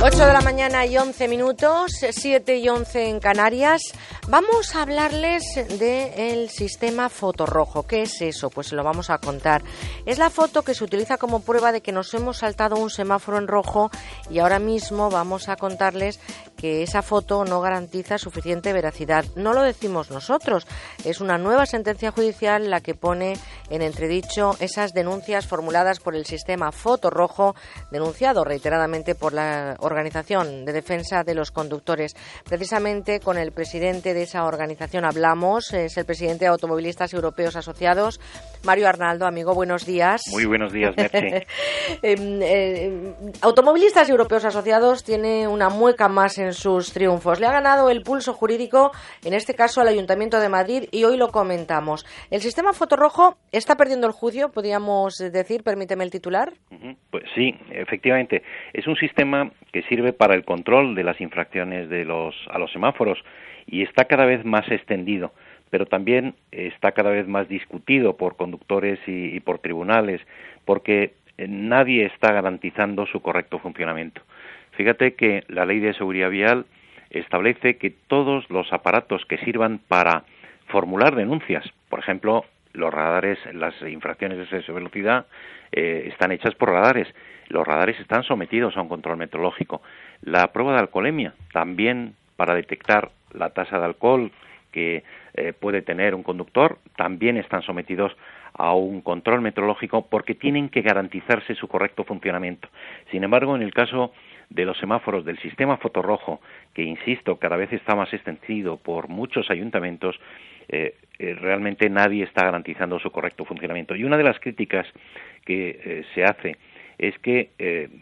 8 de la mañana y 11 minutos, 7 y 11 en Canarias. Vamos a hablarles del sistema fotorrojo. ¿Qué es eso? Pues lo vamos a contar. Es la foto que se utiliza como prueba de que nos hemos saltado un semáforo en rojo y ahora mismo vamos a contarles que esa foto no garantiza suficiente veracidad. No lo decimos nosotros, es una nueva sentencia judicial la que pone en entredicho esas denuncias formuladas por el sistema fotorrojo, denunciado reiteradamente por la Organización de Defensa de los Conductores. Precisamente con el presidente de esa organización hablamos, es el presidente de Automovilistas Europeos Asociados, Mario Arnaldo. Amigo, buenos días. Muy buenos días, Merche. Em, eh, Automovilistas Europeos Asociados tiene una mueca más en sus triunfos. Le ha ganado el pulso jurídico, en este caso al Ayuntamiento de Madrid, y hoy lo comentamos. El sistema fotorrojo está perdiendo el juicio, podríamos decir, permíteme el titular. Pues sí, efectivamente. Es un sistema que sirve para el control de las infracciones de los, a los semáforos y está cada vez más extendido, pero también está cada vez más discutido por conductores y, por tribunales, porque eh, nadie está garantizando su correcto funcionamiento. Fíjate que la ley de seguridad vial establece que todos los aparatos que sirvan para formular denuncias, por ejemplo, los radares, las infracciones de exceso de velocidad eh, están hechas por radares. Los radares están sometidos a un control metrológico. La prueba de alcoholemia, también para detectar la tasa de alcohol que eh, puede tener un conductor, también están sometidos a un control metrológico porque tienen que garantizarse su correcto funcionamiento. Sin embargo, en el caso de los semáforos del sistema fotorrojo, que insisto, cada vez está más extendido por muchos ayuntamientos, eh, eh, realmente nadie está garantizando su correcto funcionamiento. Y una de las críticas que eh, se hace es que,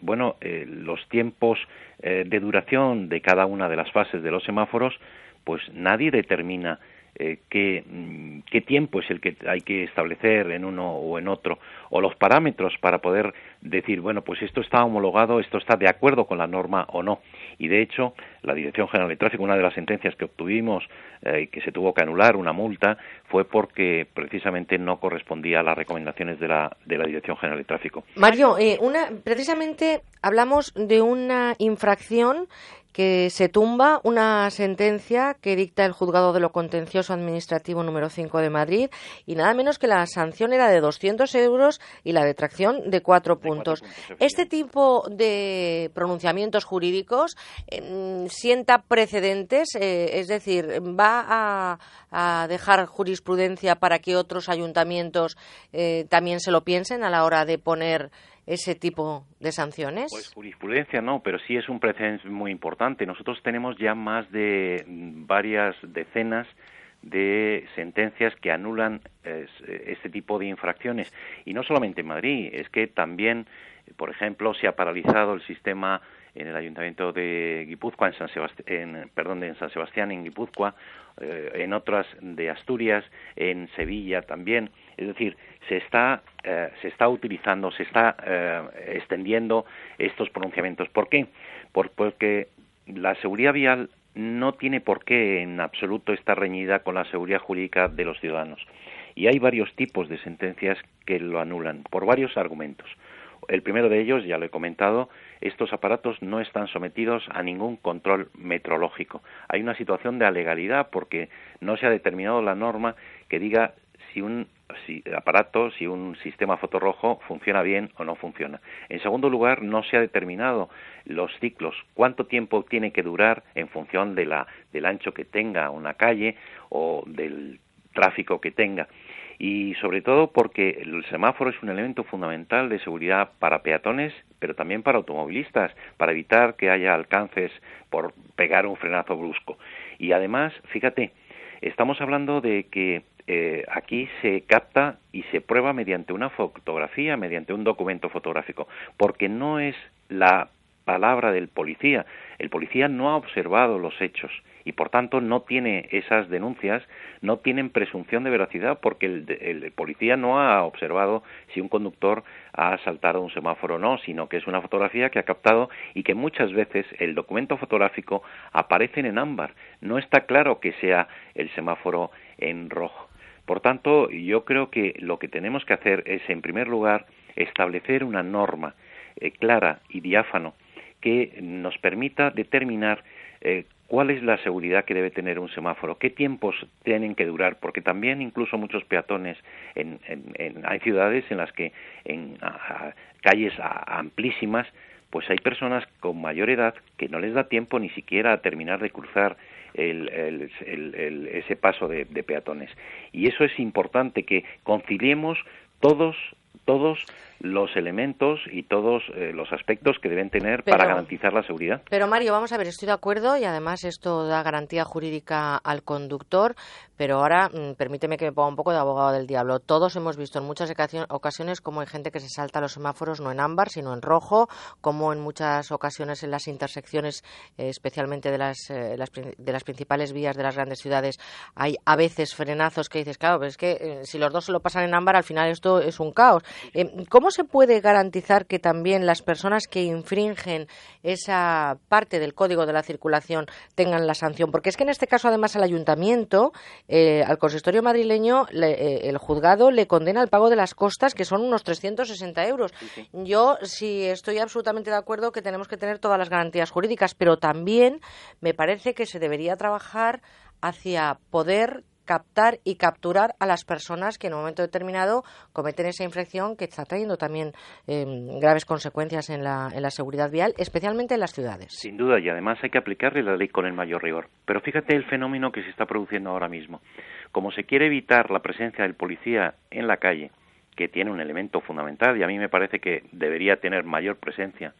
bueno, los tiempos de duración de cada una de las fases de los semáforos, pues nadie determina eh, mm, qué, tiempo es el que hay que establecer en uno o en otro, o los parámetros para poder decir, bueno, pues esto está homologado, esto está de acuerdo con la norma o no. Y de hecho, la Dirección General de Tráfico, una de las sentencias que obtuvimos eh, y que se tuvo que anular, una multa, fue porque precisamente no correspondía a las recomendaciones de la, de la Dirección General de Tráfico. Mario, eh, una, precisamente hablamos de una infracción que se tumba una sentencia que dicta el Juzgado de lo Contencioso Administrativo número 5 de Madrid y nada menos que la sanción era de 200 euros y la detracción de cuatro puntos. este tipo de pronunciamientos jurídicos em, sienta precedentes, eh, es decir, va a, dejar jurisprudencia para que otros ayuntamientos eh, también se lo piensen a la hora de poner ese tipo de sanciones? Pues jurisprudencia no, pero sí es un precedente muy importante. Nosotros tenemos ya más de varias decenas de sentencias que anulan este tipo de infracciones. Y no solamente en Madrid, es que también, por ejemplo, se ha paralizado el sistema en el ayuntamiento de Guipúzcoa, en San Sebastián, perdón, en San Sebastián, en Guipúzcoa, eh, en otras de Asturias, en Sevilla también. Es decir, se está, eh, se está utilizando, se está eh, extendiendo estos pronunciamientos. ¿Por qué? porque la seguridad vial no tiene por qué en absoluto estar reñida con la seguridad jurídica de los ciudadanos. Y hay varios tipos de sentencias que lo anulan, por varios argumentos. El primero de ellos, ya lo he comentado, estos aparatos no están sometidos a ningún control metrológico. Hay una situación de alegalidad porque no se ha determinado la norma que diga si un aparato, si un sistema fotorrojo funciona bien o no funciona. En segundo lugar, no se ha determinado los ciclos, cuánto tiempo tiene que durar en función de la, del ancho que tenga una calle o del tráfico que tenga y sobre todo porque el semáforo es un elemento fundamental de seguridad para peatones, pero también para automovilistas, para evitar que haya alcances por pegar un frenazo brusco. Y además, fíjate, estamos hablando de que eh, aquí se capta y se prueba mediante una fotografía, mediante un documento fotográfico, porque no es la palabra del policía. El policía no ha observado los hechos y por tanto no tiene esas denuncias, no tienen presunción de veracidad porque el, policía no ha observado si un conductor ha saltado un semáforo o no, sino que es una fotografía que ha captado y que muchas veces el documento fotográfico aparece en ámbar. No está claro que sea el semáforo en rojo. Por tanto, yo creo que lo que tenemos que hacer es, en primer lugar, establecer una norma eh, clara y diáfano que nos permita determinar eh, cuál es la seguridad que debe tener un semáforo, qué tiempos tienen que durar, porque también incluso muchos peatones en, hay ciudades en las que en calles amplísimas pues hay personas con mayor edad que no les da tiempo ni siquiera a terminar de cruzar ese paso de, de peatones. Y eso es importante que conciliemos todos todos los elementos y todos eh, los aspectos que deben tener para garantizar la seguridad. Pero Mario, vamos a ver, estoy de acuerdo y además esto da garantía jurídica al conductor, pero ahora mm, permíteme que me ponga un poco de abogado del diablo. Todos hemos visto en muchas ocasiones cómo hay gente que se salta los semáforos no en ámbar, sino en rojo, como en muchas ocasiones en las intersecciones, eh, especialmente de las, eh, de las principales vías de las grandes ciudades, hay a veces frenazos que dices, claro, pero es que si los dos se lo pasan en ámbar, al final esto es un caos. ¿Cómo ¿Cómo se puede garantizar que también las personas que infringen esa parte del código de la circulación tengan la sanción? Porque es que en este caso, además, al ayuntamiento, eh, al consistorio madrileño, eh, el juzgado le condena al pago de las costas, que son unos 360 euros. Yo sí estoy absolutamente de acuerdo que tenemos que tener todas las garantías jurídicas, pero también me parece que se debería trabajar hacia poder captar y capturar a las personas que en un momento determinado cometen esa infracción que está trayendo también em, graves consecuencias en la, en la seguridad vial, especialmente en las ciudades. Sin duda, y además hay que aplicarle la ley con el mayor rigor. Pero fíjate el fenómeno que se está produciendo ahora mismo. Como se quiere evitar la presencia del policía en la calle, que tiene un elemento fundamental y a mí me parece que debería tener mayor presencia,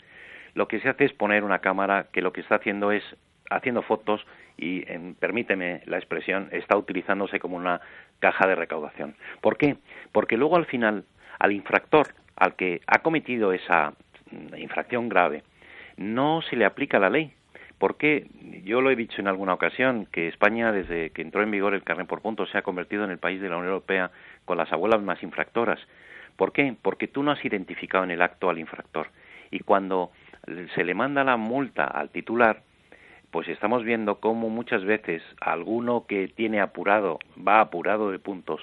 lo que se hace es poner una cámara que lo que está haciendo es haciendo fotos y, permíteme la expresión, está utilizándose como una caja de recaudación. ¿Por qué? Porque luego al final al infractor, al que ha cometido esa mm, infracción grave, no se le aplica la ley. Porque yo lo he dicho en alguna ocasión que España, desde que entró en vigor el carnet por puntos, se ha convertido en el país de la Unión Europea con las abuelas más infractoras. ¿Por qué? Porque tú no has identificado en el acto al infractor. Y cuando se le manda la multa al titular, pues estamos viendo cómo muchas veces alguno que tiene apurado, va apurado de puntos,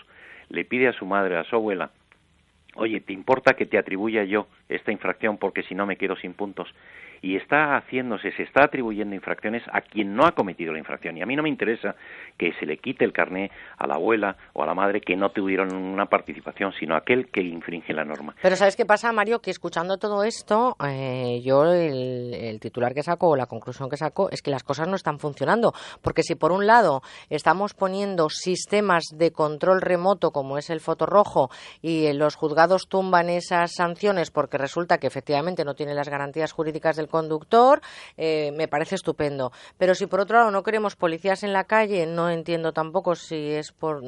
le pide a su madre, a su abuela, oye, ¿te importa que te atribuya yo esta infracción porque si no me quedo sin puntos? Y está haciéndose, se está atribuyendo infracciones a quien no ha cometido la infracción. Y a mí no me interesa que se le quite el carné a la abuela o a la madre que no tuvieron una participación, sino a aquel que infringe la norma. Pero ¿sabes qué pasa, Mario? Que escuchando todo esto, eh, yo el, titular que saco o la conclusión que saco es que las cosas no están funcionando. Porque si por un lado estamos poniendo sistemas de control remoto como es el fotorrojo y los juzgados tumban esas sanciones porque resulta que efectivamente no tienen las garantías jurídicas del conductor, eh, me parece estupendo. Pero si por otro lado no queremos policías en la calle, no entiendo tampoco si es por,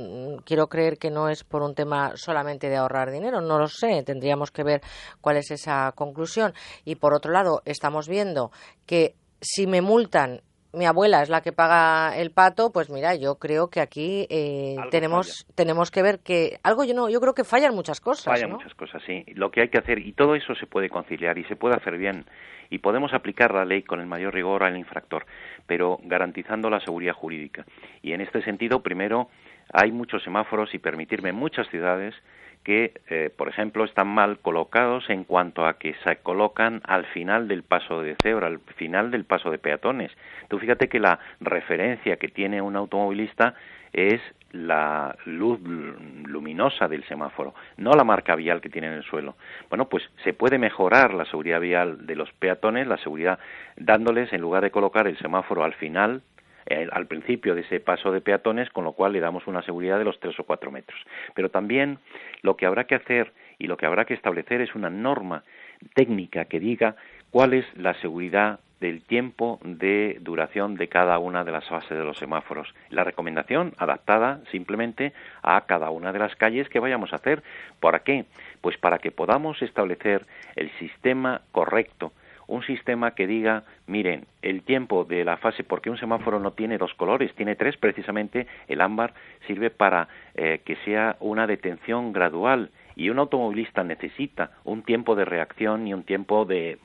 quiero creer que no es por un tema solamente de ahorrar dinero, no lo sé, tendríamos que ver cuál es esa conclusión. Y por otro lado, estamos viendo que si me multan mi abuela es la que paga el pato, pues mira, yo creo que aquí eh, tenemos tenemos que ver que algo yo no, yo creo que fallan muchas cosas. Fallan muchas cosas, sí. Lo que hay que hacer y todo eso se puede conciliar y se puede hacer bien y podemos aplicar la ley con el mayor rigor al infractor, pero garantizando la seguridad jurídica. Y en este sentido, primero, hay muchos semáforos y permitirme muchas ciudades que, eh, por ejemplo, están mal colocados en cuanto a que se colocan al final del paso de cebra, al final del paso de peatones. Tú fíjate que la referencia que tiene un automovilista es la luz luminosa del semáforo, no la marca vial que tiene en el suelo. Bueno, pues se puede mejorar la seguridad vial de los peatones, la seguridad dándoles, en lugar de colocar el semáforo al final, eh, al principio de ese paso de peatones, con lo cual le damos una seguridad de los tres o cuatro metros. Pero también lo que habrá que hacer y lo que habrá que establecer es una norma técnica que diga cuál es la seguridad del tiempo de duración de cada una de las fases de los semáforos. La recomendación adaptada simplemente a cada una de las calles que vayamos a hacer. ¿Para qué? Pues para que podamos establecer el sistema correcto un sistema que diga, miren, el tiempo de la fase, porque un semáforo no tiene dos colores, tiene tres, precisamente el ámbar sirve para eh, que sea una detención gradual y un automovilista necesita un tiempo de reacción y un tiempo de,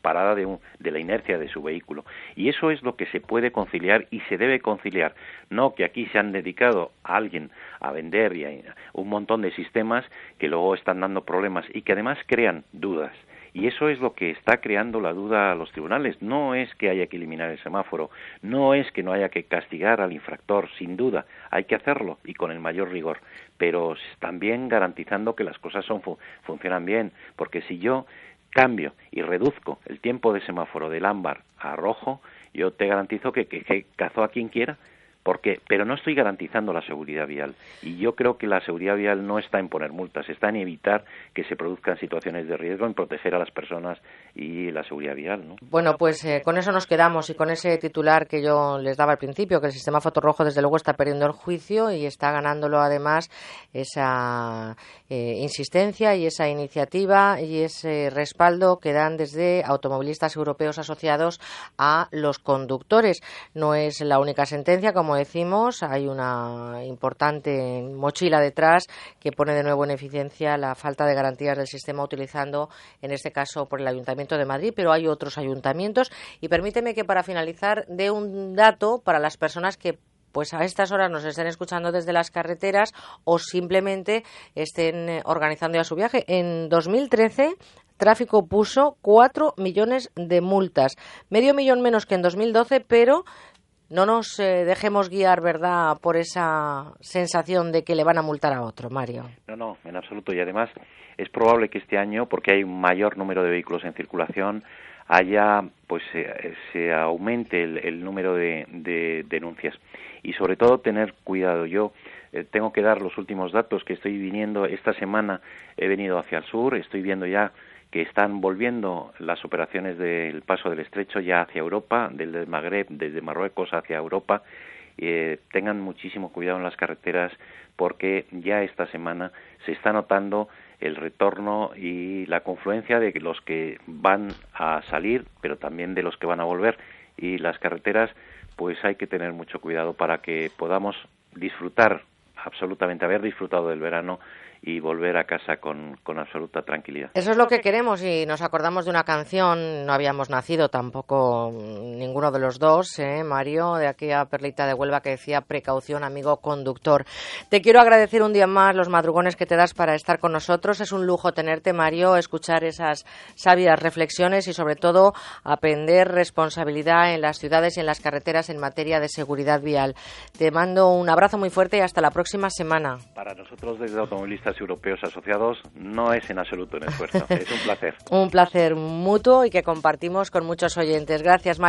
parada de, de, la inercia de su vehículo. Y eso es lo que se puede conciliar y se debe conciliar. No que aquí se han dedicado a alguien a vender y a un montón de sistemas que luego están dando problemas y que además crean dudas Y eso es lo que está creando la duda a los tribunales. No es que haya que eliminar el semáforo, no es que no haya que castigar al infractor, sin duda, hay que hacerlo y con el mayor rigor, pero también garantizando que las cosas son, funcionan bien, porque si yo cambio y reduzco el tiempo de semáforo del ámbar a rojo, yo te garantizo que, que, que cazo a quien quiera porque pero no estoy garantizando la seguridad vial. Y yo creo que la seguridad vial no está en poner multas está en evitar que se produzcan situaciones de riesgo en proteger a las personas y la seguridad vial ¿no? bueno pues eh, con eso nos quedamos y con ese titular que yo les daba al principio que el sistema fotorrojo desde luego está perdiendo el juicio y está ganándolo además esa eh, insistencia y esa iniciativa y ese respaldo que dan desde automovilistas europeos asociados a los conductores. No es la única sentencia como decimos, hay una importante mochila detrás que pone de nuevo en eficiencia la falta de garantías del sistema utilizando, en este caso, por el Ayuntamiento de Madrid, pero hay otros ayuntamientos. Y permíteme que para finalizar dé un dato para las personas que pues a estas horas nos estén escuchando desde las carreteras o simplemente estén eh, organizando ya su viaje. En 2013 tráfico puso 4 millones de multas, medio millón menos que en 2012, pero no nos eh, dejemos guiar, ¿verdad?, por esa sensación de que le van a multar a otro, Mario. No, no, en absoluto. Y además es probable que este año, porque hay un mayor número de vehículos en circulación, haya, pues, se, aumente el, número de, denuncias. Y sobre todo tener cuidado. Yo eh, tengo que dar los últimos datos que estoy viniendo esta semana. He venido hacia el sur, estoy viendo ya que están volviendo las operaciones del paso del estrecho ya hacia Europa, del Magreb, desde Marruecos hacia Europa. Eh, tengan muchísimo cuidado en las carreteras porque ya esta semana se está notando el retorno y la confluencia de los que van a salir, pero también de los que van a volver. Y las carreteras, pues hay que tener mucho cuidado para que podamos disfrutar absolutamente, haber disfrutado del verano y volver a casa con, con, absoluta tranquilidad. Eso es lo que queremos y nos acordamos de una canción, no habíamos nacido tampoco ninguno de los dos, ¿eh, Mario, de aquella perlita de Huelva que decía precaución, amigo conductor. Te quiero agradecer un día más los madrugones que te das para estar con nosotros. Es un lujo tenerte, Mario, escuchar esas sabias reflexiones y sobre todo aprender responsabilidad en las ciudades y en las carreteras en materia de seguridad vial. Te mando un abrazo muy fuerte y hasta la próxima semana. Para nosotros desde Automovilistas europeos asociados no es en absoluto un esfuerzo. es un placer. un placer mutuo y que compartimos con muchos oyentes. Gracias, Mario.